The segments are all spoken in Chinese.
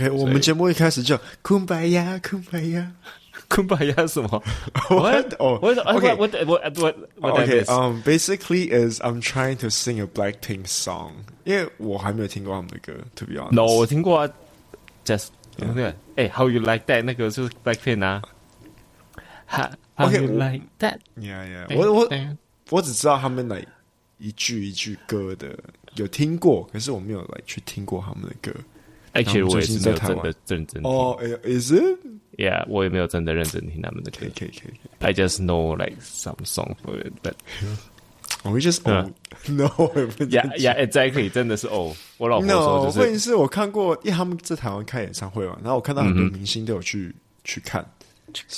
OK，我们节目一开始就空白呀，空白呀，空白呀什么？What？哦，OK，我我我我 OK，um basically is I'm trying to sing a Blackpink song，因为我还没有听过他们的歌，to be honest。No，我听过啊，Just 对，哎，How you like that？那个就是 Blackpink 啊。How you like that？Yeah yeah，我我我只知道他们来一句一句歌的，有听过，可是我没有来去听过他们的歌。Actually，我也是没有真的认真听。哦，Is it？Yeah，我也没有真的认真听他们的歌。可以可以可以。I just know like some song for it，but we just no。Yeah yeah，exactly，真的是哦。我老婆说就是。问题是我看过，因为他们在台湾开演唱会嘛，然后我看到很多明星都有去去看。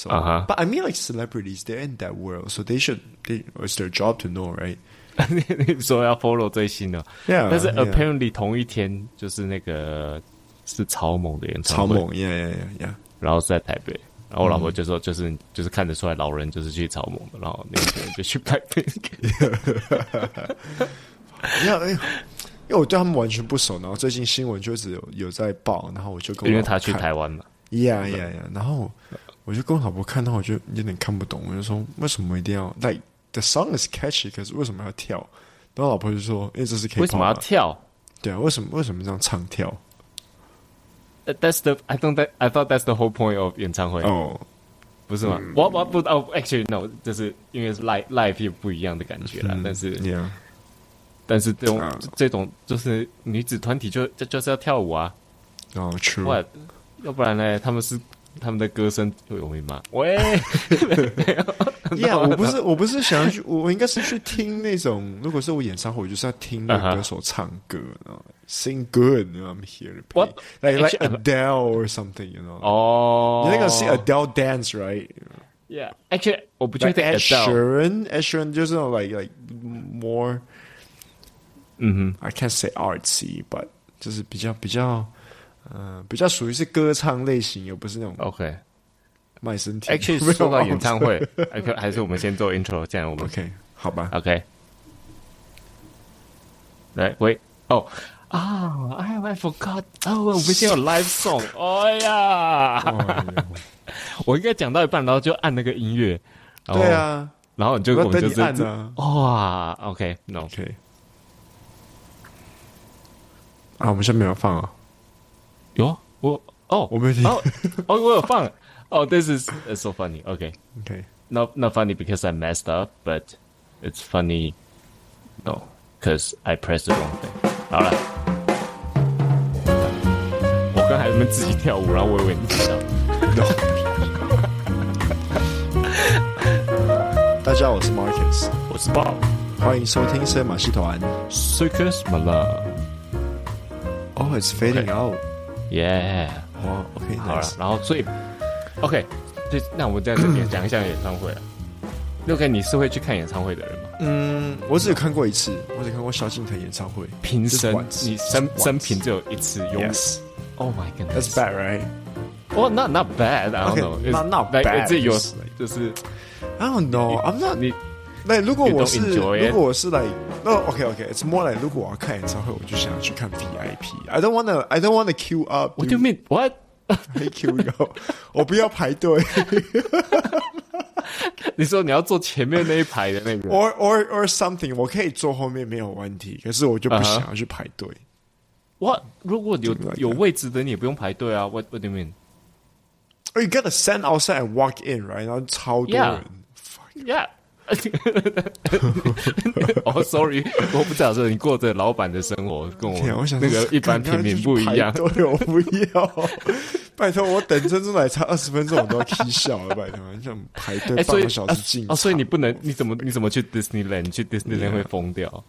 啊哈。But I mean like celebrities, they're in that world, so they should. They it's their job to know, right? 你说要 follow 最新的。Yeah。但是 apparently 同一天就是那个。是超猛的演唱会，超猛呀呀呀呀！然后是在台北，然后我老婆就说，就是、嗯、就是看得出来老人就是去超猛的，然后那个人就去台北。因为因为我对他们完全不熟，然后最近新闻就只有有在报，然后我就跟我因为他去台湾嘛，呀呀呀！然后我就跟我老婆看到，我就有点看不懂，我就说为什么一定要？Like the song is catchy，可是为什么要跳？然后老婆就说，因为这是为什么要跳？对啊，为什么为什么这样唱跳？That's the I don't that I thought that's the whole point of 演唱会哦，不是吗？我我不哦，actually no，就是因为是 live live 又不一样的感觉啦。但是，但是这种这种就是女子团体就就就是要跳舞啊。哦，true。要不然呢？他们是他们的歌声会有吗？喂，呀，我不是我不是想要去，我应该是去听那种。如果是我演唱会，我就是要听那个歌手唱歌啊。Sing good, I'm here to play like like Adele or something, you know? Oh, you're not gonna see Adele dance, right? Yeah, actually, 我不确定 Ed Sheeran, Ed Sheeran 就是那种 like like more，嗯哼，I can't say artsy, but 就是比较比较，呃，比较属于是歌唱类型，又不是那种 OK 卖身体。Actually，说到演唱会，还 还是我们先做 intro，这样我们 OK 好吧？OK，来喂哦。啊！I I forgot。哦，我们先有 live song。哎呀，我应该讲到一半，然后就按那个音乐。对啊，然后你就我们就按啊。哇，OK，OK。啊，我们下面有放啊。有我哦，我没有听。哦，我有放。哦，This is so funny. OK, OK. Not not funny because I messed up, but it's funny. No, because I pressed the wrong thing. 好了。刚才他们自己跳舞，然后我以为你知道。大家好，我是 Marcus，我是 Bob，欢迎收听森马戏团。Circus Malam。Oh, it's fading out. Yeah. 哦，OK，好了，然后最 OK，对，那我们在这边讲一下演唱会啊。六 K，，你是会去看演唱会的人吗？嗯，我只有看过一次，我只看过萧敬腾演唱会，平生你生生平只有一次，Yes。Oh my goodness, that's bad, right? Well, not not bad. I don't know. Not not bad. 这有就是 I don't know. I'm not 你。那如果我是如果我是 like 那 OK OK. It's more like 如果我要看演唱会，我就想要去看 VIP. I don't wanna I don't wanna queue up. What do you mean? What? I queue up. 我不要排队。你说你要坐前面那一排的那个？Or or or something. 我可以坐后面没有问题，可是我就不想要去排队。哇！如果有有位置的，你也不用排队啊。What What do you mean? Oh, you gotta stand outside and walk in, right? 然后超多人。Yeah. 哦，Sorry，我不知道说你过着老板的生活，跟我那个一般平民不一样。对，我不要。拜托，我等珍珠奶茶二十分钟，我都要气笑了。拜托，你想排队半个小时进？哦，所以你不能？你怎么？你怎么去 Disneyland？去 Disneyland 会疯掉。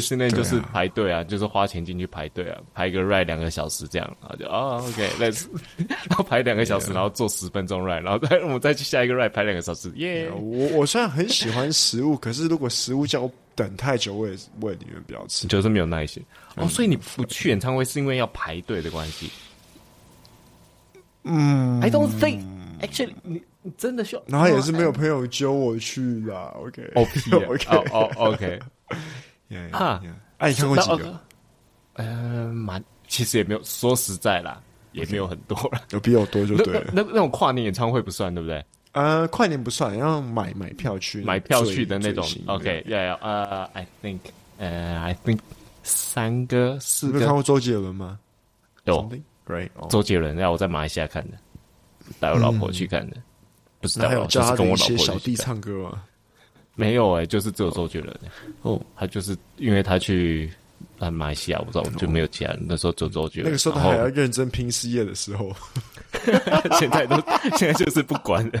现在就是排队啊，就是花钱进去排队啊，排个 ride 两个小时这样，然后就哦，OK，let's，然后排两个小时，然后坐十分钟 ride，然后再我们再去下一个 ride 排两个小时，耶！我我虽然很喜欢食物，可是如果食物叫我等太久，我也我也宁愿不要吃，就是没有耐心。哦，所以你不去演唱会是因为要排队的关系？嗯，I don't think actually，你你真的需要，然后也是没有朋友揪我去啦，OK，OK，哦 哦，OK。哈，哎，你看过几个？呃，蛮，其实也没有。说实在啦，也没有很多了，有比我多就对了。那那种跨年演唱会不算，对不对？呃，跨年不算，要买买票去买票去的那种。OK，Yeah，呃，I think，呃，I think，三个四个。你有看过周杰伦吗？有，Right，周杰伦要我在马来西亚看的，带我老婆去看的，不是带我，就是跟我老婆小弟唱歌吗？没有哎，就是只有周杰伦。哦，他就是因为他去。啊，马来西亚我知道，就没有其他人。那时候周周杰伦，那个时候他还要认真拼事业的时候，现在都现在就是不管了。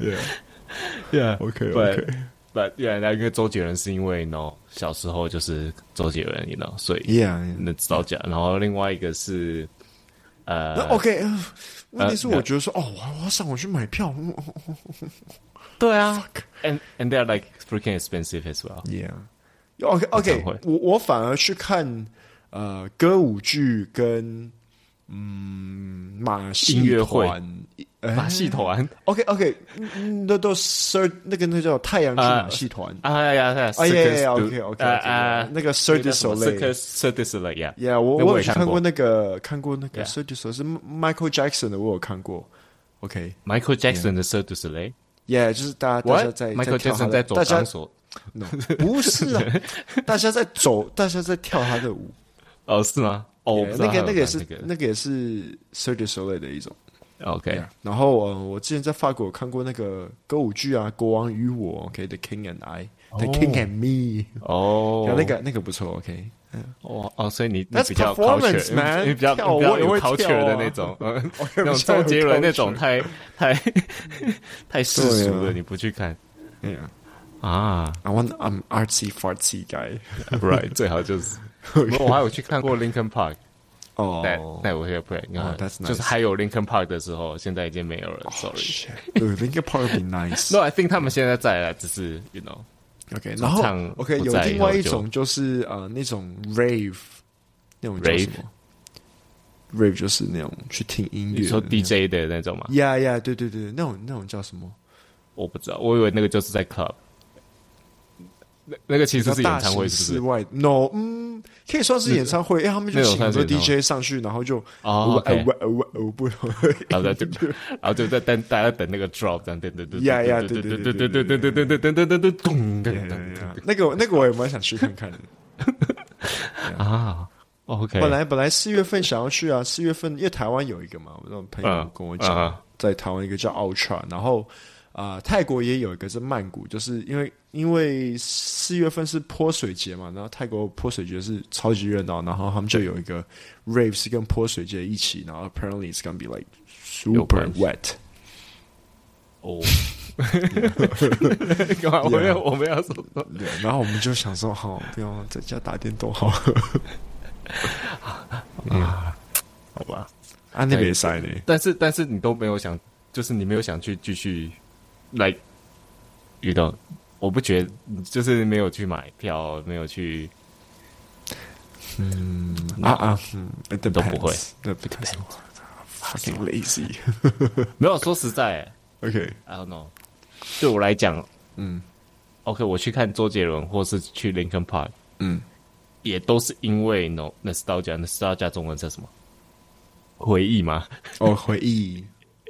Yeah，Yeah，OK，OK，But 原来因为周杰伦是因为 no 小时候就是周杰伦，you know，所以 Yeah，能知道讲。然后另外一个是呃，OK，问题是我觉得说哦，我我要上网去买票。对啊，And and they're like freaking expensive as well. Yeah. OK OK，我我反而去看呃歌舞剧跟嗯马戏音乐会，马戏团。OK OK，那都 Sir 那个那叫太阳之马戏团。哎呀呀，哎呀 OK OK，啊那个 Cirque du Soleil，Cirque du Soleil，Yeah，我我有看过那个看过那个 Cirque du Soleil 是 Michael Jackson 的，我有看过。OK，Michael Jackson 的 Cirque du 也，就是大家大家在在跳，大家不是啊，大家在走，大家在跳他的舞哦，是吗？哦，那个那个也是那个也是 circus 类的一种，OK。然后呃，我之前在法国看过那个歌舞剧啊，《国王与我》OK，《The King and I》，The King and Me，哦，那个那个不错，OK。哦哦，所以你你比较 culture，你比较比较有 culture 的那种，嗯那种周杰伦那种太太太世俗了，你不去看。啊，I want I'm artsy fartsy guy，right？最好就是，我还有去看过 Linkin Park，哦，带带我去 play，你看，就是还有 Linkin Park 的时候，现在已经没有了，sorry。Linkin Park be nice。No，I think 他们现在在了，只是 you know，OK，然后 OK 有另外一种就是呃那种 rave，那种 rave，rave 就是那种去听音乐，你说 DJ 的那种嘛？Yeah yeah，对对对，那种那种叫什么？我不知道，我以为那个就是在 club。那那个其实是演唱会，是室外？No，嗯，可以算是演唱会。因为他们就请很多 DJ 上去，然后就哦，不，然后就然后就在等大家等那个 drop，这样等等等，呀呀，对对对对对对对对对对对对对，咚，那个那个我也蛮想去看看的。啊，OK，本来本来四月份想要去啊，四月份因为台湾有一个嘛，我那种朋友跟我讲，在台湾一个叫 Ultra，然后。啊、呃，泰国也有一个是曼谷，就是因为因为四月份是泼水节嘛，然后泰国泼水节是超级热闹，然后他们就有一个 rave 是跟泼水节一起，然后 apparently it's gonna be like super wet。哦，干嘛？我们要我们要说，然后我们就想说，好，不要在家打电动，好。啊，好吧，啊那边塞呢？但是但是你都没有想，就是你没有想去继续。来遇到，我不觉得，就是没有去买票，没有去，嗯啊啊，嗯，都不会，那不太 fucking lazy。没有说实在，OK，I don't know。对我来讲，嗯，OK，我去看周杰伦，或是去 Linkin Park，嗯，也都是因为 no，nostalgia，nostalgia 中文叫什么？回忆吗？哦，回忆。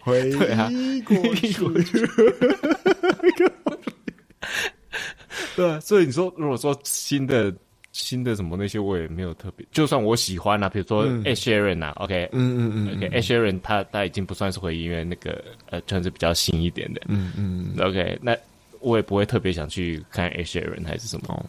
回忆过去，对啊，所以你说，如果说新的新的什么那些，我也没有特别。就算我喜欢啊，比如说 Ed Sheeran 啊，OK，嗯嗯嗯，OK，Ed Sheeran 他他已经不算是回忆，因为那个呃，算是比较新一点的，嗯嗯，OK，那我也不会特别想去看 Ed Sheeran 还是什么。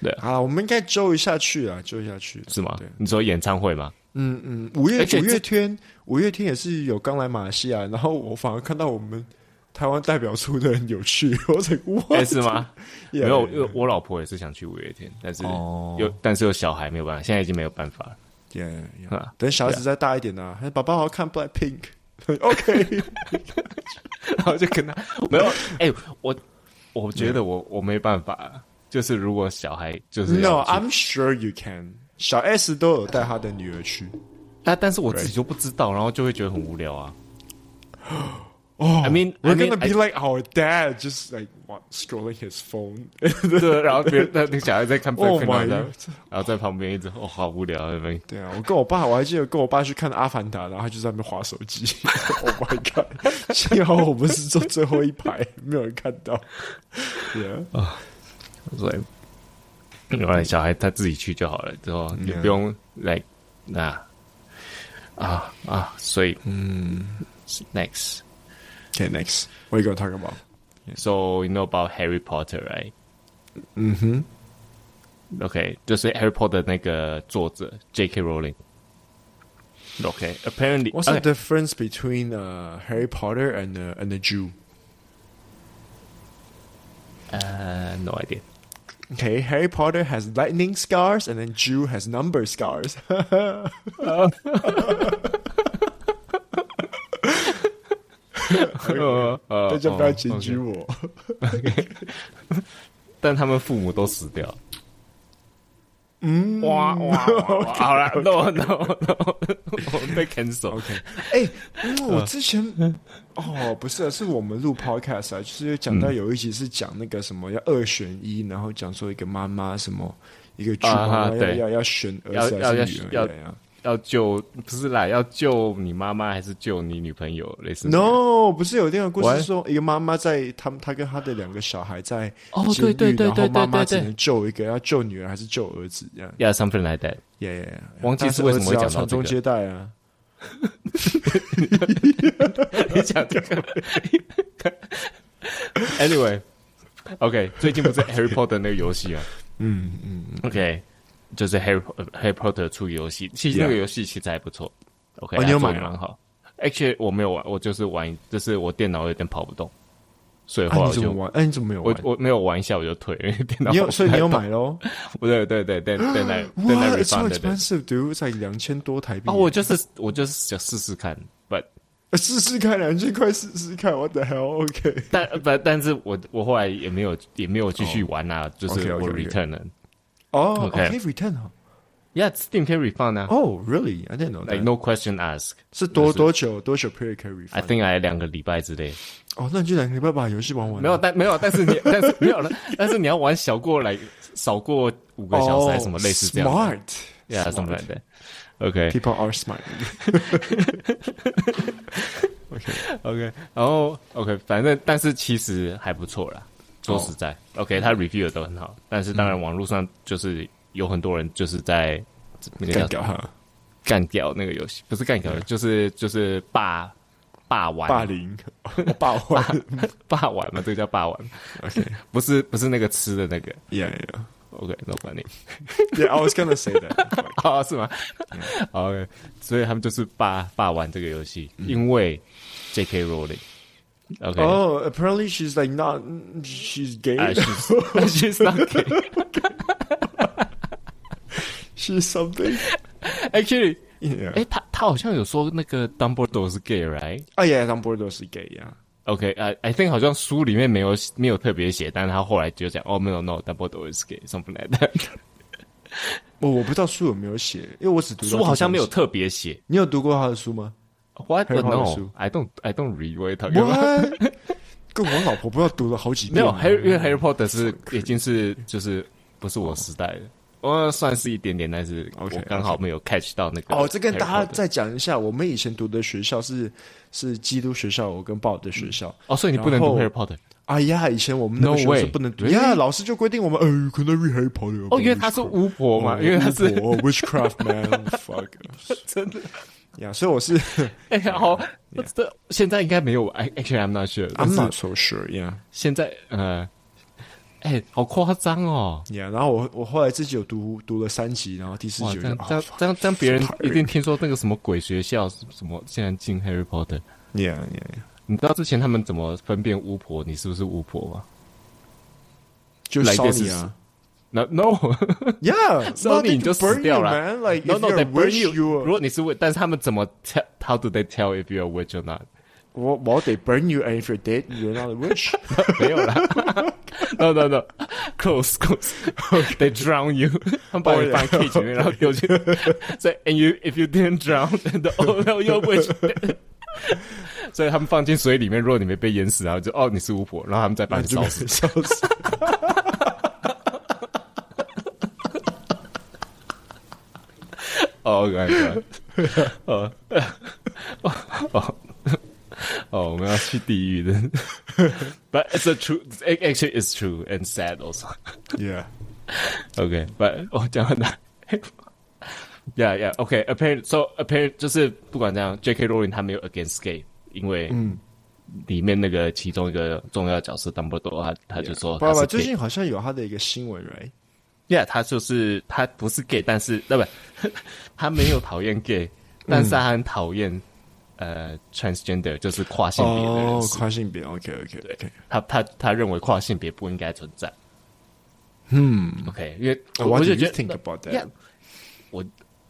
对，好，我们应该揪一下去啊，揪一下去，是吗？你说演唱会吗？嗯嗯，五月五月天，五月天也是有刚来马来西亚，然后我反而看到我们台湾代表处的人有去，我才哇，是吗？没有，因为我老婆也是想去五月天，但是有但是有小孩没有办法，现在已经没有办法了。对，等小孩子再大一点呢，爸爸好好看 Black Pink，OK，然后就跟他没有，哎，我我觉得我我没办法，就是如果小孩就是，No，I'm sure you can。小 S 都有带他的女儿去，但但是我自己就不知道，然后就会觉得很无聊啊。Oh, I mean, we're I mean, gonna be like our dad, just like scrolling his phone. 对，然后别人那那小孩在看 Oh Black my Panther，然后在旁边一直哦，好无聊那边。对啊，我跟我爸，我还记得跟我爸去看《阿凡达》，然后他就在那边划手机。Oh my god！幸好我们是坐最后一排，没有人看到。Yeah 啊，所以，原来小孩他自己去就好了，之后你不用来那啊啊，所以嗯，next。Okay, next. What are you gonna talk about? So you know about Harry Potter, right? 嗯哼。OK，就是 Harry Potter 那个作者 J.K. Rowling。OK, apparently, what's the difference between uh Harry Potter and uh, and a Jew? Uh, no idea. Okay, Harry Potter has lightning scars, and then Jew has number scars. 大家不要检举我。但他们父母都死掉。嗯，哇哇，好了，no no no，我们被 cancel。OK，哎，我之前 哦，不是，是我们录 podcast 啊，就是讲到有一集是讲那个什么要二选一，然后讲说一个妈妈什么一个猪妈要要要选儿子还是女儿呀？要救不是啦，要救你妈妈还是救你女朋友？类似？No，不是有这样的故事说，一个妈妈在他们他跟他的两个小孩在哦，对对对对对，妈妈只能救一个，要救女儿还是救儿子？这样？Yeah，something like that。Yeah，忘记是为什么会讲到传宗接代啊？你讲这个？Anyway，OK，最近不是 Harry Potter 那个游戏啊？嗯嗯，OK。就是 Harry Harry Potter 出游戏，其实那个游戏其实还不错。OK，你有买吗？蛮好。Actually，我没有玩，我就是玩，就是我电脑有点跑不动，所以后来我就玩。哎，你怎么没有玩？我我没有玩一下我就退，因为电脑。你有，所以你有买喽？不对对对对，等待等待 refund 的。expensive dude，才两千多台币。啊，我就是我就是想试试看，but 试试看两千块试试看，What the hell？OK。但但，但是我我后来也没有也没有继续玩啊，就是我 return 了。哦、oh, 可，Yeah，Steam 可以 refund 啊。Oh, really? I didn't know that. Like no question asked. 是多多久多久 period 可以 refund? I think I 两个礼拜之内。哦，那你就两个礼拜把游戏玩完。没有，但没有，但是你但是没有了，但是你要玩小过来少过五个小时还是什么类似这样。Smart. Yeah，something like that. OK. People are smart. OK OK. 然后 OK，反正但是其实还不错啦。说实在、oh.，OK，他 review 的都很好，但是当然网络上就是有很多人就是在干掉他，干掉那个游戏，不是干掉，就是就是霸霸玩霸凌霸玩霸玩嘛，这个叫霸玩，OK，不是不是那个吃的那个，Yeah Yeah，OK，No funny，Yeah，I was gonna say that，哦，是吗？OK，所以他们就是霸霸玩这个游戏，因为 J.K. Rowling。Okay. Oh, apparently she's like not. She's gay. Uh, she's, she's not gay. She's something. Actually, yeah. 哎，他他好像有说那个 Dumbledore 是 gay，right？啊，yeah，Dumbledore 是 gay 呀。OK，I I think 好像书里面没有没有特别写，但是他后来就讲，哦，没有，no，Dumbledore is gay，something like that。我我不知道书有没有写，因为我只读书好像没有特别写。你有读过他的书吗？What? No, I don't. I don't read. What? 跟我老婆不知道读了好几遍。没有，Harry 因为 Harry Potter 是已经是就是不是我时代的，我算是一点点，但是我刚好没有 catch 到那个。哦，这跟大家再讲一下，我们以前读的学校是是基督学校，我跟报的学校。哦，所以你不能读 Harry Potter。哎呀，以前我们那个学校是不能读。呀，老师就规定我们，呃，可能 read Harry Potter。哦，因为他是巫婆嘛，因为他是 witchcraft man，fuck，真的。呀，所以我是 哎呀，好，这现在应该没有。哎，actually I'm not sure. I'm not so sure. Yeah，现在呃，哎，好夸张哦。Yeah，然后我我后来自己有读读了三集，然后第四集这样这样这样这样，别人一定听说那个什么鬼学校什么，现在进 Harry Potter。Yeah，yeah，你知道之前他们怎么分辨巫婆？你是不是巫婆吗？就烧你啊。No, no, yeah, 烧你你就死掉了。Like, no, no, they burn you. 如果你是 witch，但是他们怎么 tell？How do they tell if you're a witch or not? Well, well, they burn you, and if you're dead, you're not a witch. 没有啦。No, no, no. Close, close. They drown you. 他们把你放 cage 里面，然后丢进去。所以，and you, if you didn't drown, then oh no, you're a witch. 所以他们放进水里面，如果你没被淹死，然后就哦你是巫婆，然后他们再把你烧死，烧死。哦，OK，哦，哦， 哦，我们要去地狱的，But it's a true, actually it's true and sad also. Yeah. Okay, but 我讲完了。Yeah, yeah, Okay. Apparently, so apparently 就是不管怎样，J.K. Rowling 他没有 against gay，因为嗯，里面那个其中一个重要角色 Dumbledore，他他就说，爸爸最近好像有他的一个新闻，right？Yeah，他就是他不是 gay，但是那不，他没有讨厌 gay，但是他很讨厌呃 transgender，就是跨性别的哦，跨性别，OK，OK，对，他他他认为跨性别不应该存在。嗯，OK，因为我就觉得，我。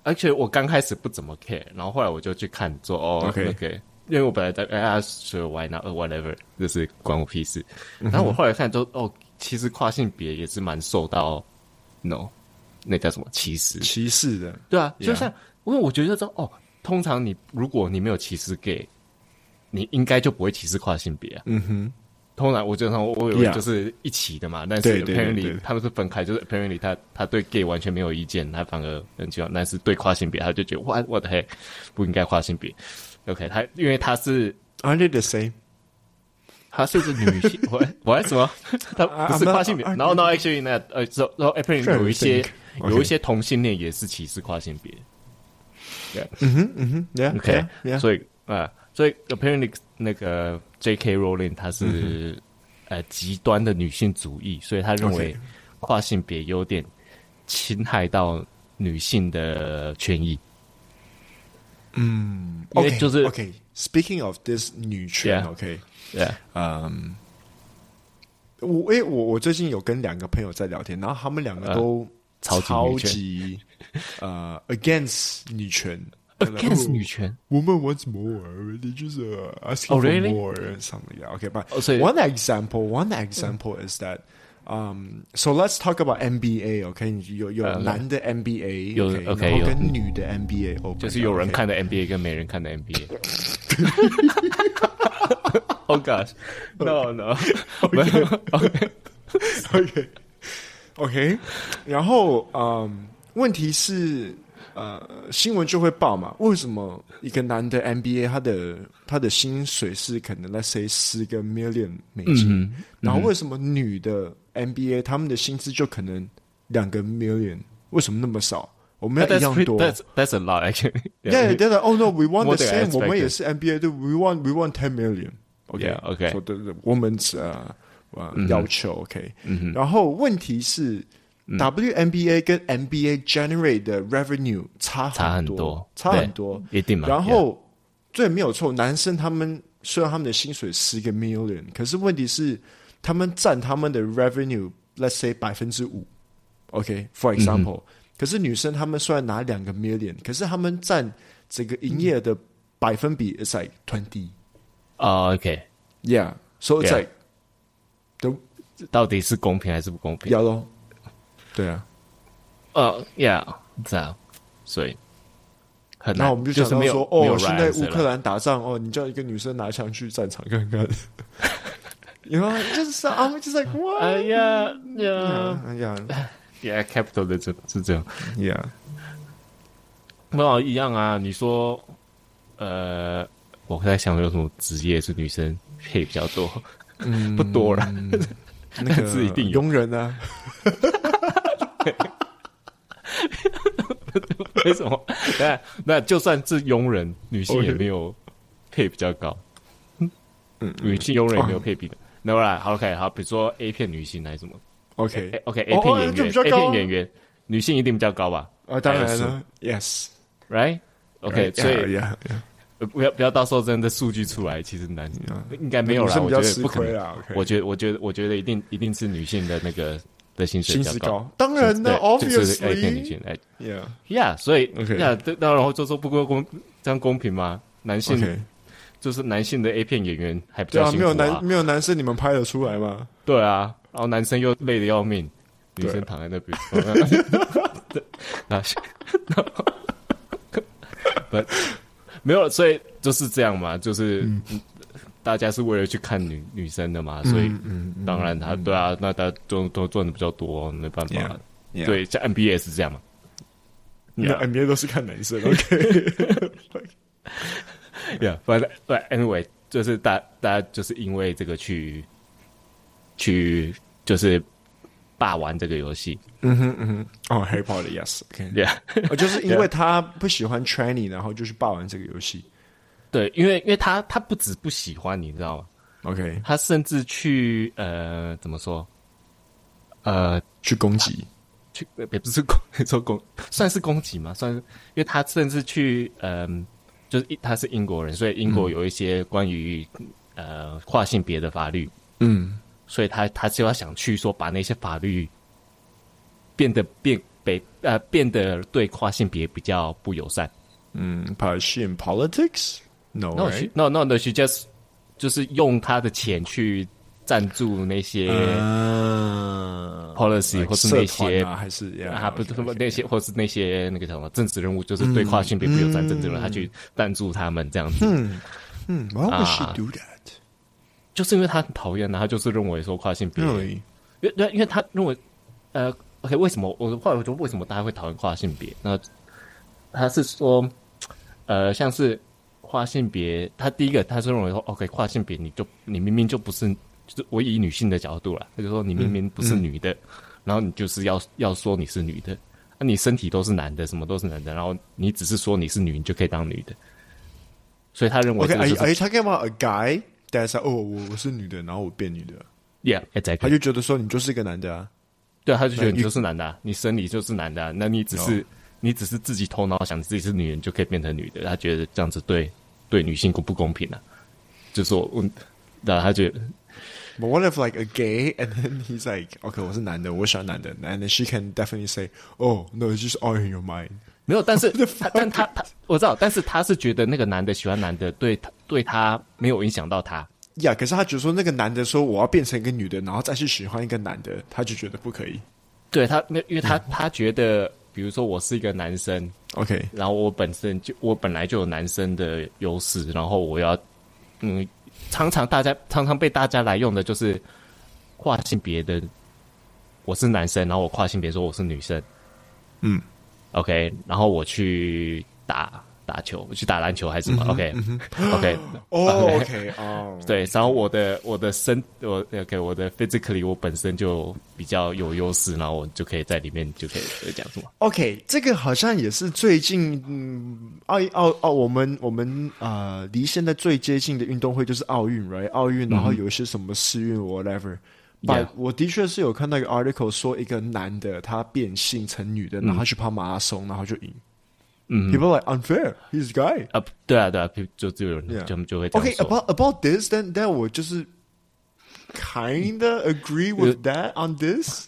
而且我刚开始不怎么 care，然后后来我就去看做哦，OK。OK，因为我本来在哎说 why not whatever，就是关我屁事。然后我后来看都哦，其实跨性别也是蛮受到 no 那叫什么歧视。歧视的，对啊，就像因为我觉得说哦，通常你如果你没有歧视 gay，你应该就不会歧视跨性别啊。嗯哼。通常我觉得我我以为就是一起的嘛，但是 apparently 他们是分开，就是 apparently 他他对 gay 完全没有意见，他反而很喜欢，但是对跨性别他就觉得 what what the heck 不应该跨性别。OK，他因为他是 Are they the same？他是个女性，我我什么？他不是跨性别。然后 no actually 那呃，然后 apparently 有一些有一些同性恋也是歧视跨性别。对，嗯哼嗯哼，Yeah，OK，所以啊，所以 apparently 那个。J.K. Rowling 她是、嗯、呃极端的女性主义，所以他认为跨性别有点侵害到女性的权益。嗯，因为就是 OK。Speaking of this 女权，OK，Yeah，嗯，我诶，我我最近有跟两个朋友在聊天，然后他们两个都超级、呃、超级呃 against 女权。Against 女权，woman wants more. They just asking for more something. Okay, but one example, one example is that, um, so let's talk about NBA. OK，有有男的 NBA，有 OK，然后跟女的 NBA，就是有人看的 NBA 跟没人看的 NBA。Oh gosh, no no. OK OK OK 然后嗯，问题是。呃，新闻就会报嘛？为什么一个男的 NBA 他的他的薪水是可能 let's say 十个 million 美金，然后为什么女的 NBA 他们的薪资就可能两个 million？为什么那么少？我们要一样多。That's, that's a lot actually. Yeah, yeah. Oh no, we want the same. 我们也是 NBA，对，we want we want ten million. OK, OK. For the women's 呃要求 OK。然后问题是。WNBA 跟 NBA generate 的 revenue 差很多，差很多，一定嘛。然后这也没有错，男生他们虽然他们的薪水十个 million，可是问题是他们占他们的 revenue，let's say 百分之五，OK，for example，可是女生他们虽然拿两个 million，可是他们占整个营业的百分比 is like twenty。啊，OK，Yeah，so it's like，都到底是公平还是不公平？要咯。对啊，呃，Yeah，这样，所以很难。那我们就想到说，哦，现在乌克兰打仗，哦，你叫一个女生拿枪去战场看看，因为就是啊，就是哇，哎呀呀，哎呀，Yeah，Capital 的这是这样，Yeah，没有一样啊。你说，呃，我在想有什么职业是女生配比较多？嗯，不多了，那个是一定佣人啊。为什么？那那就算是佣人，女性也没有配比较高。嗯，女性佣人也没有配比的。那来，OK，好，比如说 A 片女性还是什么？OK，OK，A 片演员，A 片演员，女性一定比较高吧？啊，当然了，Yes，Right，OK，所以不要不要到时候真的数据出来，其实男应该没有啦，我觉得不可能。我觉得我觉得我觉得一定一定是女性的那个。的薪水比较高，当然的，obviously，就是 A 片女性，哎，Yeah，Yeah，所以，Yeah，那然后就说不公公这样公平吗？男性就是男性的 A 片演员还比较辛苦啊，没有男没有男生你们拍得出来吗？对啊，然后男生又累得要命，女生躺在那边，那不 没有，所以就是这样嘛，就是、嗯、大家是为了去看女女生的嘛，所以嗯，当然他、嗯、对啊，那他都都赚的比较多，没办法，yeah, yeah. 对，像 NBA 也是这样嘛，那 NBA 都是看男生，OK，呀，反正对，Anyway，就是大大家就是因为这个去去就是。霸玩这个游戏，嗯哼嗯哼，哦，Harry Potter，Yes，OK，Yeah，就是因为他不喜欢 Tranny，然后就去霸玩这个游戏。对，因为因为他他不止不喜欢你，知道吗？OK，他甚至去呃怎么说？呃，去攻击，去也不是攻，说攻算是攻击嘛？算是，因为他甚至去嗯、呃，就是他是英国人，所以英国有一些关于、嗯、呃跨性别的法律，嗯。所以他他就要想去说把那些法律变得变被呃变得对跨性别比较不友善。嗯，partisan politics？No，no，no，no，、right? no, no, no, she just 就是用他的钱去赞助那些 policy、uh, 或是那些、啊、还是啊不是什么那些或是那些那个什么政治人物，就是对跨性别不友善政治人物，他去赞助他们这样子。嗯嗯，Why would she do that？就是因为他很讨厌，他就是认为说跨性别，因为对，因为他认为，呃，OK，为什么我后来我就为什么大家会讨厌跨性别？那他是说，呃，像是跨性别，他第一个他是认为说，OK，跨性别你就你明明就不是，就是我以女性的角度啦，他就说你明明不是女的，嗯嗯、然后你就是要要说你是女的，那、啊、你身体都是男的，什么都是男的，然后你只是说你是女，你就可以当女的，所以他认为、就是。OK，are you talking about a guy？但是哦，我我是女的，然后我变女的，Yeah，exactly. 他就觉得说你就是一个男的啊，对，他就觉得你就是男的，啊，你生理就是男的，啊，那你只是、no. 你只是自己头脑想自己是女人就可以变成女的，他觉得这样子对对女性公不公平啊？就说我，然后他觉得，But what if like a gay and then he's like, OK，我是男的，我喜欢男的，and then she can definitely say, Oh no, it's just all in your mind。没有，但是 他但他他我知道，但是他是觉得那个男的喜欢男的，对他对他没有影响到他呀。Yeah, 可是他觉得说那个男的说我要变成一个女的，然后再去喜欢一个男的，他就觉得不可以。对他，那因为他 他觉得，比如说我是一个男生，OK，然后我本身就我本来就有男生的优势，然后我要嗯，常常大家常常被大家来用的就是跨性别的，我是男生，然后我跨性别说我是女生，嗯。OK，然后我去打打球，我去打篮球还是什么？OK，OK，哦，OK，哦，对，然后我的我的身，我 OK，我的 physically 我本身就比较有优势，然后我就可以在里面就可以讲什么？OK，这个好像也是最近，嗯，奥奥奥，我们我们啊，离现在最接近的运动会就是奥运，right？奥运，然后有一些什么世运，whatever。yeah. 我的确是有看到一个 article 说一个男的他变性成女的，嗯、然后去跑马拉松，然后就赢。嗯，People like unfair. He's a guy. 啊，对啊，对啊，就就有人就 Yeah. 就会这样说。Okay, about about this, then then 我就是 kinda agree with that on this。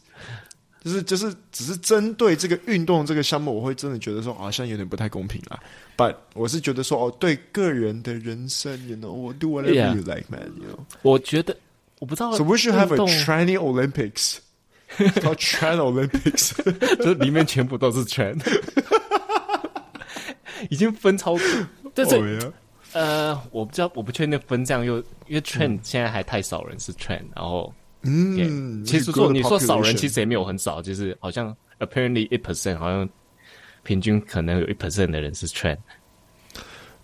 就是就是只是针对这个运动这个项目，我会真的觉得说好像有点不太公平啦。But 我是觉得说哦，对个人的人生，you know，我 do whatever you like, man. You know，我觉得。 我不知道。So we should have a tranny Olympics. 叫 Called Tran Olympics. 就是里面全部都是 Tran，已经分超多。但是、oh, yeah? 呃，我不知道，我不确定分这样又因为 Train 现在还太少人是 Train，然后嗯，yeah, 其实说你说少人，其实也没有很少，就是好像 apparently 一 percent，好像平均可能有一 percent 的人是 Tran。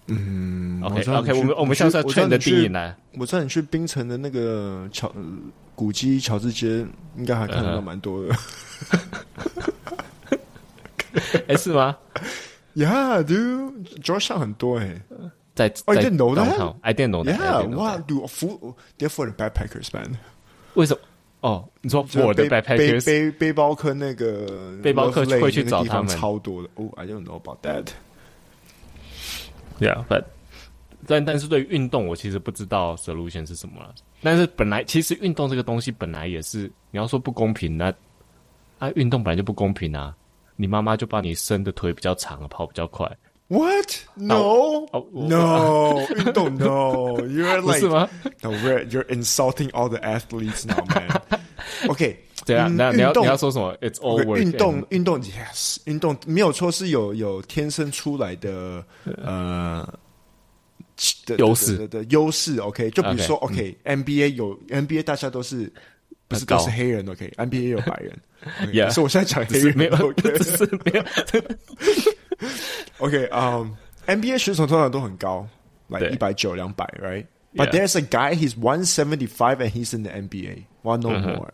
嗯，OK OK，我们我们下次要 Tran 的定义来。我知道你去槟城的那个乔古迹乔治街，应该还看得到蛮多的。哎，是吗？Yeah，dude，Georgetown 很多哎，在在 I didn't know that，I didn't know that，Yeah，Wow，dude，for，they're for the backpackers man。为什么？哦，你说 for the backpackers，背背包客那个背包客会去找他们，超多的。哦，I don't know about that。Yeah, but 但但是对于运动，我其实不知道 solution 是什么了。但是本来其实运动这个东西本来也是，你要说不公平，那啊运动本来就不公平啊。你妈妈就把你生的腿比较长，跑比较快。What? No, no, 运动 no. You're like？No, you're insulting all the athletes now, man. OK，对啊，那你要你要说什么？It's all work. 运动运动 Yes，运动没有错，是有有天生出来的呃。的优势的的优势。OK，就比如说 OK，NBA 有 NBA 大家都是不是都是黑人？OK，NBA 有白人。可是我现在讲黑人没有，只是没有。OK，嗯，NBA 选手通常都很高，来一百九、两百，Right？But there's a guy, he's one seventy five and he's in the NBA. One no more.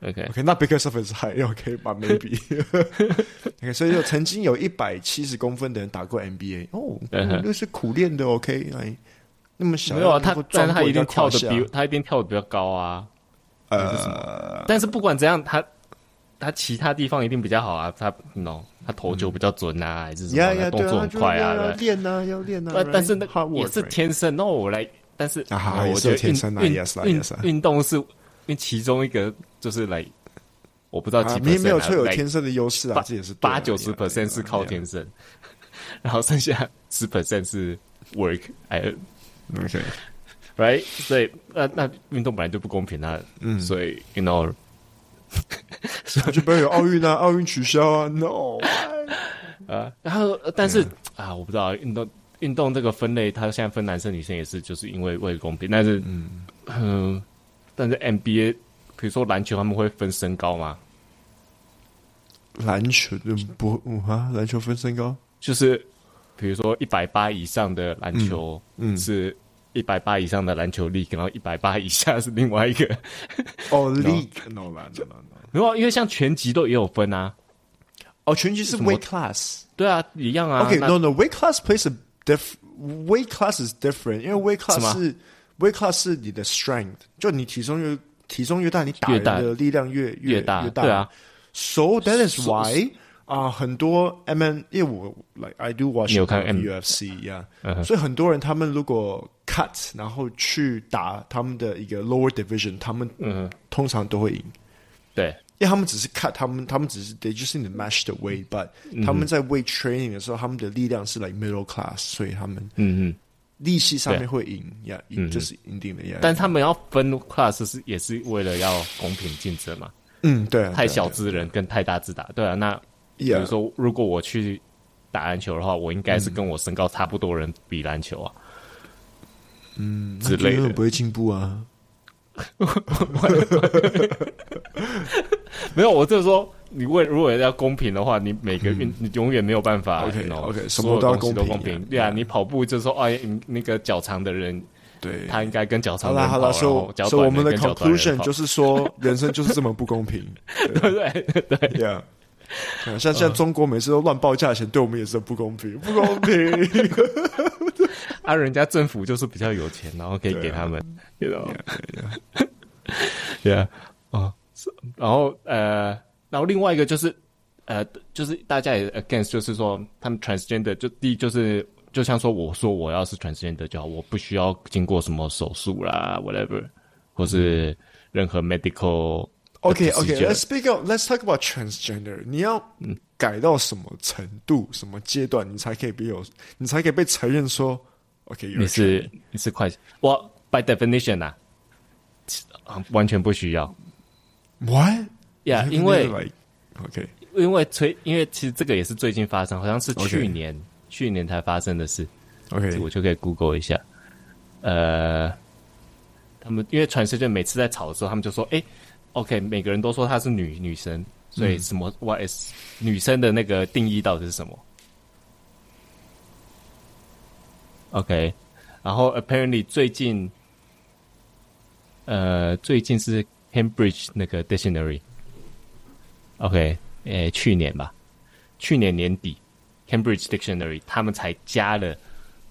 OK。OK OK，not because of his height. OK，but maybe. OK，所以就曾经有一百七十公分的人打过 NBA。哦，那是苦练的。OK，哎，那么小，没有啊，他但他一定跳的比他一定跳的比较高啊。呃，但是不管怎样，他他其他地方一定比较好啊。他，no，他投球比较准啊，还是什么动作很快啊？要练啊，要练啊。但是那也是天生。那我来，但是啊我觉得运运运动是。因为其中一个就是来，我不知道几，你没有说有天生的优势啊，这也是八九十 percent 是靠天生，然后剩下十 percent 是 work，哎，OK，right，所以那那运动本来就不公平啊，嗯，所以 you know，所以就不要有奥运啊，奥运取消啊，no，啊，然后但是啊，我不知道运动运动这个分类，它现在分男生女生也是，就是因为为了公平，但是嗯。嗯。但是 NBA，比如说篮球，他们会分身高吗？篮球不啊？篮球分身高，就是比如说一百八以上的篮球，嗯，是一百八以上的篮球 league，然后一百八以下是另外一个。哦，league，no no no no，没有，因为像拳击都也有分啊。哦，拳击是 weight class，对啊，一样啊。OK，no no，weight class plays a diff，weight class is different，因为 weight class 是。weight class 是你的 strength，就你体重越体重越大，你打人的力量越越越大。对啊，So that is why 啊，很多 M N，因为我 like I do watch U F C 呀，所以很多人他们如果 cut 然后去打他们的一个 lower division，他们通常都会赢。对，因为他们只是 cut，他们他们只是 they just in the match the weight，but 他们在 weight training 的时候，他们的力量是 like middle class，所以他们嗯嗯。 利息上面会赢呀，赢这是一定的呀。但他们要分 class 是也是为了要公平竞争嘛？嗯，对。太小只人跟太大资打，对啊。那比如说，如果我去打篮球的话，我应该是跟我身高差不多人比篮球啊。嗯，之类的不会进步啊。没有，我就是说。你为如果要公平的话，你每个运你永远没有办法。OK OK，什么都要公平。对啊，你跑步就是说，哎，你那个脚长的人，对，他应该跟脚长的人跑。好了好了，说说我们的 conclusion 就是说，人生就是这么不公平，对不对？对 呀。像像中国每次都乱报价钱，对我们也是不公平，不公平。啊，人家政府就是比较有钱，然后可以给他们，知道吗？Yeah，哦，然后呃。然后另外一个就是，呃，就是大家也 against，就是说他们 transgender，就第一就是，就像说我说我要是 transgender 就好，我不需要经过什么手术啦，whatever，或是任何 medical。OK OK，Let's speak of，Let's talk about transgender。你要改到什么程度、什么阶段，你才可以被有，你才可以被承认说，OK，你是你是快，我 by definition 啊，完全不需要。What？呀，yeah, 因为 OK，因为催，因为其实这个也是最近发生，好像是去年.去年才发生的事。OK，我就可以 Google 一下。呃，他们因为传世就每次在吵的时候，他们就说：“哎，OK，每个人都说她是女女生，所以什么 What is 女生的那个定义到底是什么？”OK，然后 Apparently 最近，呃，最近是 Cambridge 那个 Dictionary。OK，诶，去年吧，去年年底，Cambridge Dictionary 他们才加了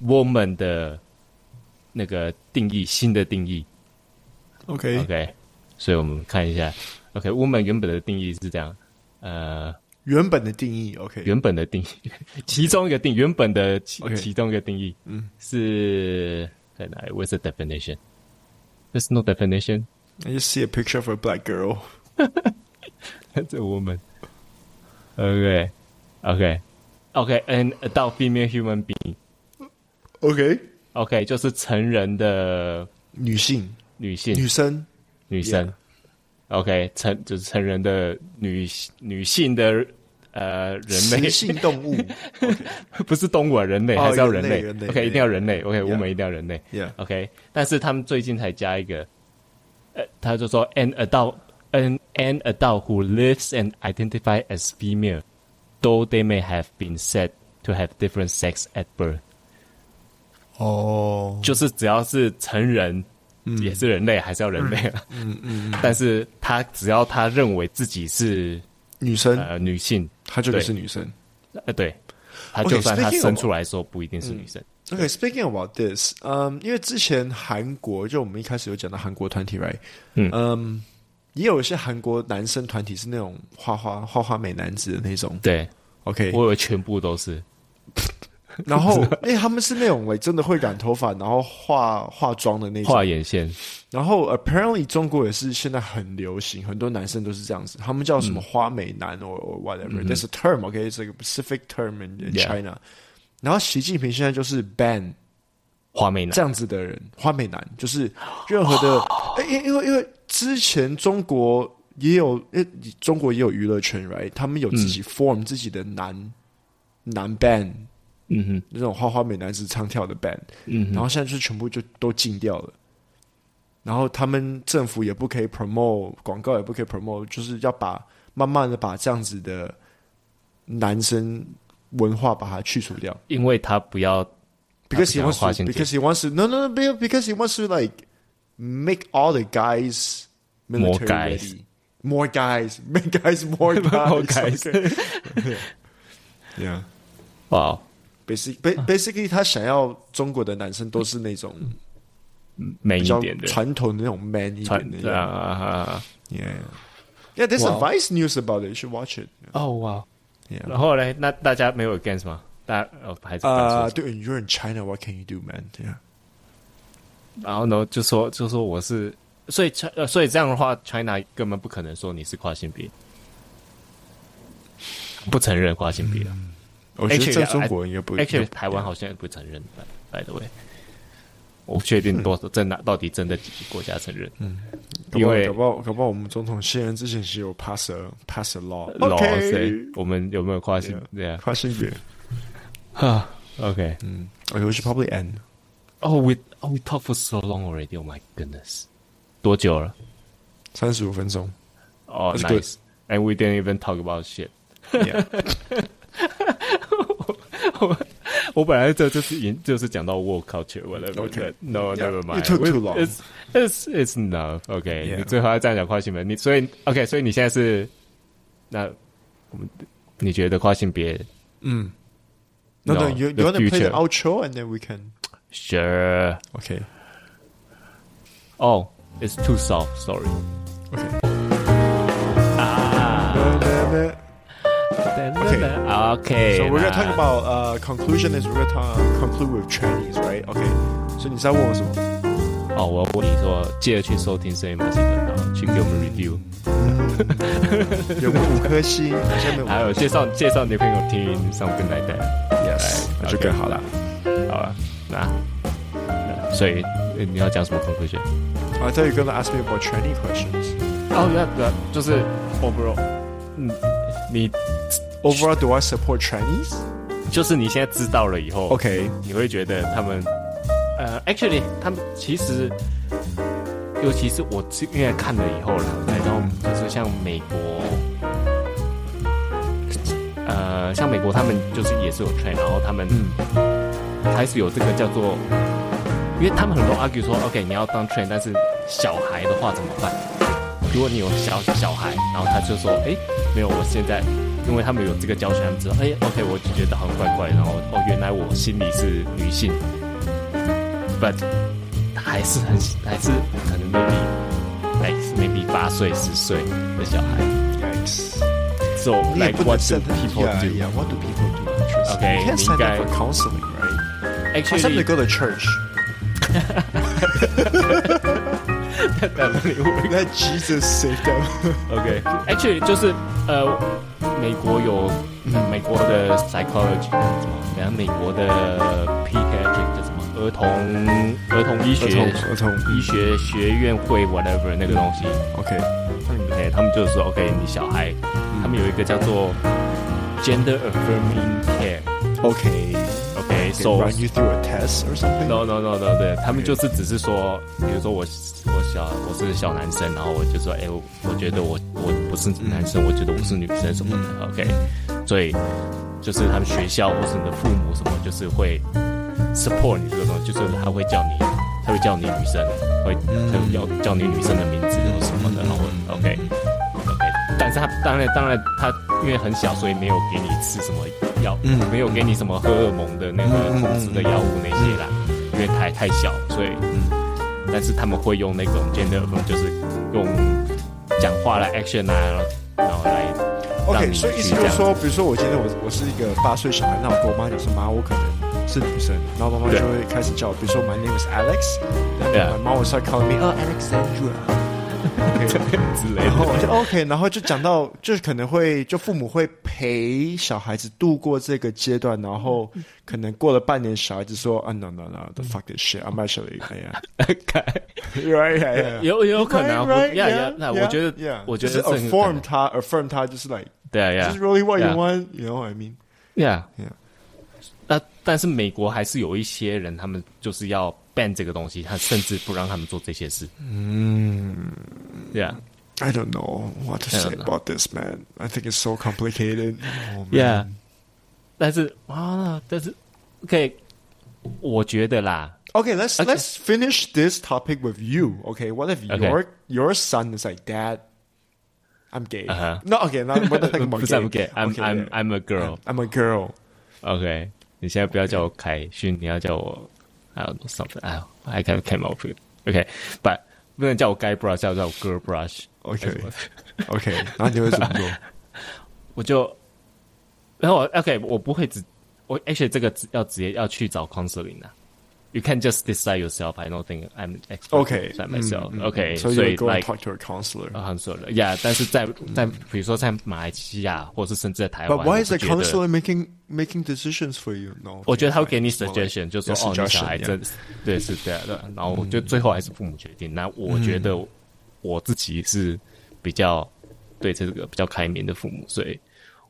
woman 的那个定义，新的定义。OK OK，所以我们看一下，OK，woman、okay, 原本的定义是这样，呃，原本的定义，OK，原本的定义，其中一个定，原本的其中一个定义，嗯，是在哪里？What's the definition？There's no definition. I just see a picture of a black girl. The woman. Okay, okay, okay. An adult female human being. Okay, okay，就是成人的女性，女性，女生，女生。OK，成就是成人的女女性的呃人类性动物，不是动物啊，人类还是要人类。人类 OK，一定要人类。OK，我们一定要人类。OK，但是他们最近才加一个，呃，他就说 an adult an an adult who lives and identify as female, though they may have been said to have different sex at birth。哦，就是只要是成人，也是人类，还是要人类啊。嗯嗯。但是他只要他认为自己是女生，呃，女性，她就得是女生。呃，对，他就算他生出来说不一定是女生。OK，speaking about this，嗯，因为之前韩国就我们一开始有讲到韩国团体，right？嗯， 也有一些韩国男生团体是那种花花花花美男子的那种。对，OK，我以为全部都是。然后，哎，他们是那种哎，真的会染头发，然后化化妆的那种，画眼线。然后，apparently 中国也是现在很流行，很多男生都是这样子。他们叫什么花美男，or whatever，there's a term，OK，it's a specific term in China。然后，习近平现在就是 ban 花美男。这样子的人，花美男就是任何的，因因为因为之前中国也有，诶，中国也有娱乐圈，right？他们有自己 form 自己的男男 band。嗯哼，那种花花美男子唱跳的 band，嗯，然后现在就全部就都禁掉了，然后他们政府也不可以 promote 广告，也不可以 promote，就是要把慢慢的把这样子的男生文化把它去除掉，因为他不要 ，because he wants to，because he wants to，no no no，because he wants to like make all the guys more guys，more guys，make guys，more guys，yeah，哇。Basically, basically，他想要中国的男生都是那种 man 一点的，传统的那种 man 一点的。啊，Yeah，Yeah，there's some Vice news about it. You should watch it. 哦，哇，然后呢，那大家没有 against 吗？ 大家呃还是啊，对，You're in China. What can you do, man? Yeah。然后呢，就说就说我是，所以呃，所以这样的话，China 根本不可能说你是跨性别，不承认跨性别。我觉得在中国应该不会，而且台湾好像也不承认。By the way，我不确定多少，真的到底真的几个国家承认？嗯，因为搞不好搞不好我们总统卸任之前是有 pass a pass a law law，我们有没有跨性？对啊，跨性别。哈，OK，嗯，we should probably end。Oh we oh we talk for so long already. Oh my goodness，多久了？三十五分钟。Oh nice. And we didn't even talk about shit. Yeah. 我我本来这就是已就是讲到 work culture，whatever。Okay，no，never mind。It took too long。It's it's it's enough。OK，你最后要这样讲跨性别，你所以 OK，所以你现在是那我们你觉得跨性别？嗯。 No，no，you you wanna play the outro and then we can。Sure。OK。Oh, it's too soft. Sorry。OK。Okay. So we're gonna talk about uh conclusion is we're gonna talk, conclude with Chinese, right? Okay. 所以你在问我什么？哦，我要问你说，记得去收听声音模式频道，去给我们 review，有没有五颗星？还有介绍介绍女朋友听 something like 那就更好了。好了，那所以你要讲什么 conclusion？I thought you were gonna ask me about Chinese questions. 哦，对对，就是 overall，嗯，你。Overall, do I support Chinese？就是你现在知道了以后，OK，你会觉得他们，呃，actually，他们其实，尤其是我因为看了以后了，然后就是像美国，呃，像美国他们就是也是有 train，然后他们开始有这个叫做，因为他们很多 argue 说，OK，你要当 train，但是小孩的话怎么办？如果你有小小孩，然后他就说，哎，没有，我现在。因为他们有这个教学，他们知道，哎，OK，我就觉得很怪怪，然后哦，原来我心里是女性，but 还是很还是可能 maybe like maybe 八岁十岁的小孩。So like what do people do? Yeah, what do people do? OK，你应该 counseling, right? Actually, they go to church. Let Jesus save them. OK, actually 就是呃。美国有美国的 psychology 什么？然后美国的 pediatric 叫什么？儿童儿童医学儿童医学学院会 whatever 那个东西。OK，他们他们就是说 OK，你小孩 他们有一个叫做 gender affirming care。OK，OK，So run you through a test or something？No no no no，对他们就是只是说，比如说我我小我是小男生，然后我就说，哎，我我觉得我我不是男生，我觉得我是女生什么的。OK，所以就是他们学校或是你的父母什么，就是会 support 你这个东西，就是他会叫你，他会叫你女生，会他会叫叫你女生的名字什么的，然后 OK。但是他当然当然他因为很小，所以没有给你吃什么药，嗯，没有给你什么荷尔蒙的那个控制的药物那些啦，因为太太小，所以，嗯，但是他们会用那种 gender 就是用讲话来 action 啊，然后来，OK，所以意思就是说，比如说我今天我我是一个八岁小孩，那我跟我妈讲说，妈，我可能是女生，然后妈妈就会开始叫我，比如说 My name is Alex，对，My mom will start calling me，oh Alexandra。之类的，然后我就 OK，然后就讲到，就是可能会，就父母会陪小孩子度过这个阶段，然后可能过了半年，小孩子说啊，no no no，the fuck this shit，I'm actually，哎呀，right，有有可能，right，那我觉得，我觉得 affirm 他，affirm 他就是 like，对啊，This is really what you want，you know what I mean？Yeah，yeah，那但是美国还是有一些人，他们就是要。Ban 这个东西，他甚至不让他们做这些事。嗯，Yeah，I don't know what to say about this, man. I think it's so complicated. Yeah，但是啊，但是，OK，我觉得啦。Okay，let's let's finish this topic with you. Okay, what if your your son is like, Dad, I'm gay? No, okay, not the heck? 不是 I'm gay. I'm I'm I'm a girl. I'm a girl. Okay，你现在不要叫我凯勋，你要叫我。I don't know something. I I can't come up with. OK, but 不能叫我 guy brush，叫叫我 girl brush. OK, OK，然后你会怎么做？我就，然后我 OK，我不会直我 actually 这个要直接要去找 counseling 的。You can't just decide yourself. I don't think I'm expert okay myself. Okay, so you go and talk to a counselor. 啊，很说了，Yeah，但是在在比如说在马来西亚，或是甚至在台湾，But why is the counselor making making decisions for you? No，我觉得他会给你 suggestion，就说哦，你小孩这对是这样的，然后我觉得最后还是父母决定。那我觉得我自己是比较对这个比较开明的父母，所以。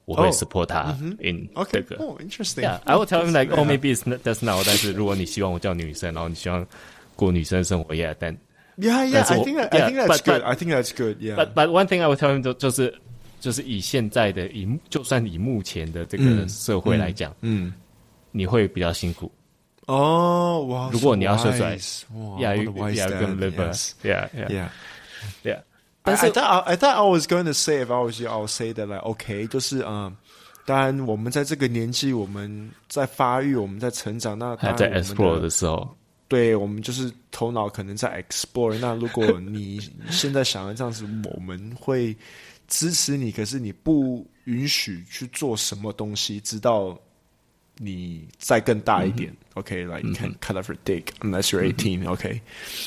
我会 support 他 in 这个。哦，interesting。Yeah，I will tell him like, oh, maybe it's that's now。但是如果你希望我叫女生，然后你希望过女生生活，yeah，但 yeah yeah，I think I think that's good。I think that's good。Yeah。But but one thing I will tell him 就就是就是以现在的以就算以目前的这个社会来讲，嗯，你会比较辛苦。哦，哇！如果你要说出来，yeah，yeah，跟 liver，yeah，yeah，yeah。 但是 I thought I, I thought I was going to say if I was you, I would say that like OK，就是嗯，当然我们在这个年纪，我们在发育，我们在成长，那还在 explore 的时候，对，我们就是头脑可能在 explore。那如果你现在想要这样子，我们会支持你，可是你不允许去做什么东西，直到你再更大一点。OK，like you can cut off your dick unless you're eighteen。OK，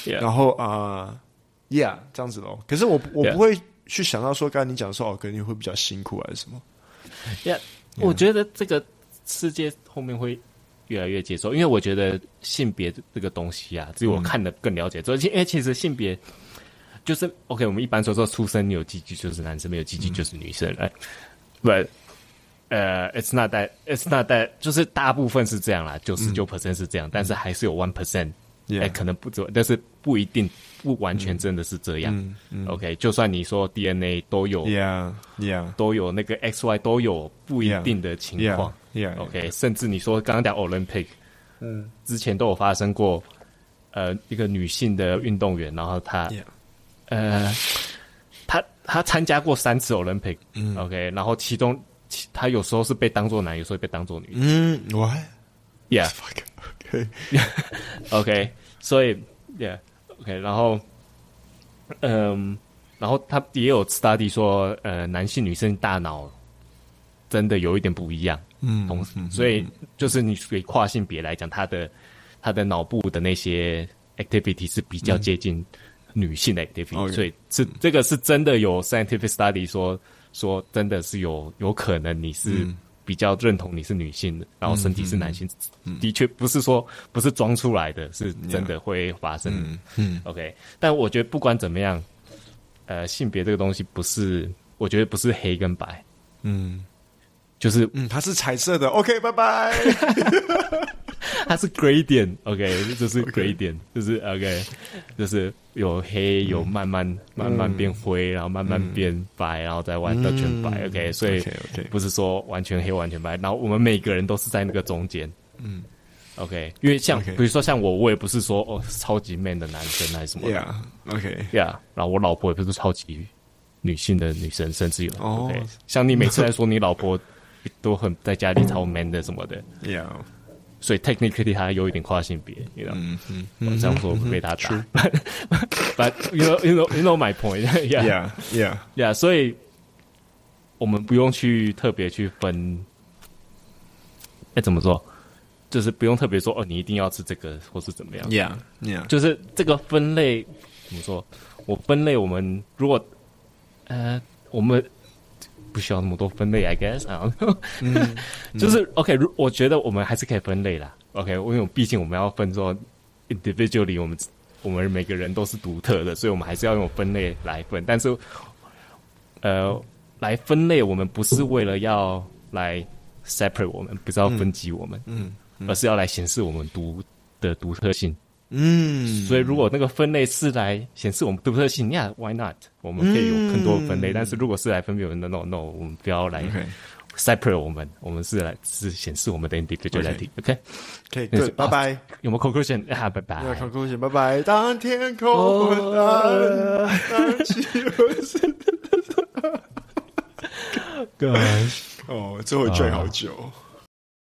然后啊。 Yeah，这样子咯。可是我我不会去想到说，刚才你讲说哦，可能你会比较辛苦还是什么？Yeah，, yeah. 我觉得这个世界后面会越来越接受，因为我觉得性别这个东西啊，只有我看的更了解。所以、嗯，因为其实性别就是 OK，我们一般说说出生你有鸡鸡就是男生，没有鸡鸡就是女生。哎、嗯、，But 呃、uh,，It's not that，It's not that，就是大部分是这样啦，九十九 percent 是这样，嗯、但是还是有 one percent。哎，可能不止，但是不一定，不完全真的是这样。嗯嗯、OK，就算你说 DNA 都有，Yeah Yeah，都有那个 XY 都有不一定的情况。Yeah, yeah, yeah OK，甚至你说刚刚讲 Olympic，嗯，之前都有发生过，呃，一个女性的运动员，然后她，Yeah. 呃，她她参加过三次 Olympic，嗯，OK，然后其中她有时候是被当作男，有时候被当作女。嗯，What？Yeah，OK，OK，所以，Yeah，OK，然后，嗯，然后他也有 study 说，呃，男性女生大脑真的有一点不一样，嗯，同时，所以就是你给跨性别来讲，他的他的脑部的那些 activity 是比较接近女性的 activity，所以是这个是真的有 scientific study 说说真的是有有可能你是。比较认同你是女性的，然后身体是男性，的确不是说不是装出来的，是真的会发生。嗯，嗯，OK。但我觉得不管怎么样，呃，性别这个东西不是，我觉得不是黑跟白。嗯就是嗯，它是彩色的。OK，拜拜。它是 gradient，OK，就是 gradient，就是 OK，就是有黑，有慢慢慢慢变灰，然后慢慢变白，然后再完到全白。OK，所以不是说完全黑完全白。然后我们每个人都是在那个中间。嗯，OK，因为像比如说像我，我也不是说哦超级 man 的男生还是什么。Yeah，OK，Yeah，然后我老婆也不是超级女性的女生，甚至有 OK，像你每次来说你老婆。都很在家里超 man 的什么的，Yeah，所以 technically 他有一点跨性别，你知道？嗯嗯，这样说被他打，But you know you know you know my point，Yeah Yeah Yeah，所以我们不用去特别去分，哎，怎么说？就是不用特别说哦，你一定要吃这个，或是怎么样？Yeah Yeah，就是这个分类怎么说？我分类，我们如果呃，我们。不需要那么多分类，I guess 啊，嗯，就是 OK。如我觉得我们还是可以分类啦，OK。因为毕竟我们要分说 individually，我们我们每个人都是独特的，所以我们还是要用分类来分。但是，呃，来分类我们不是为了要来 separate 我们，不是要分级我们，嗯，而是要来显示我们独的独特性。嗯，所以如果那个分类是来显示我们独特性，Yeah，why not？我们可以有更多的分类。但是如果是来分别我们的，No，No，我们不要来 separate 我们，我们是来是显示我们的 individuality，OK？可以，对拜拜。有没有 conclusion？啊，拜拜。conclusion，拜拜。当天空昏暗，当气温是。Gosh，哦，这会追好久。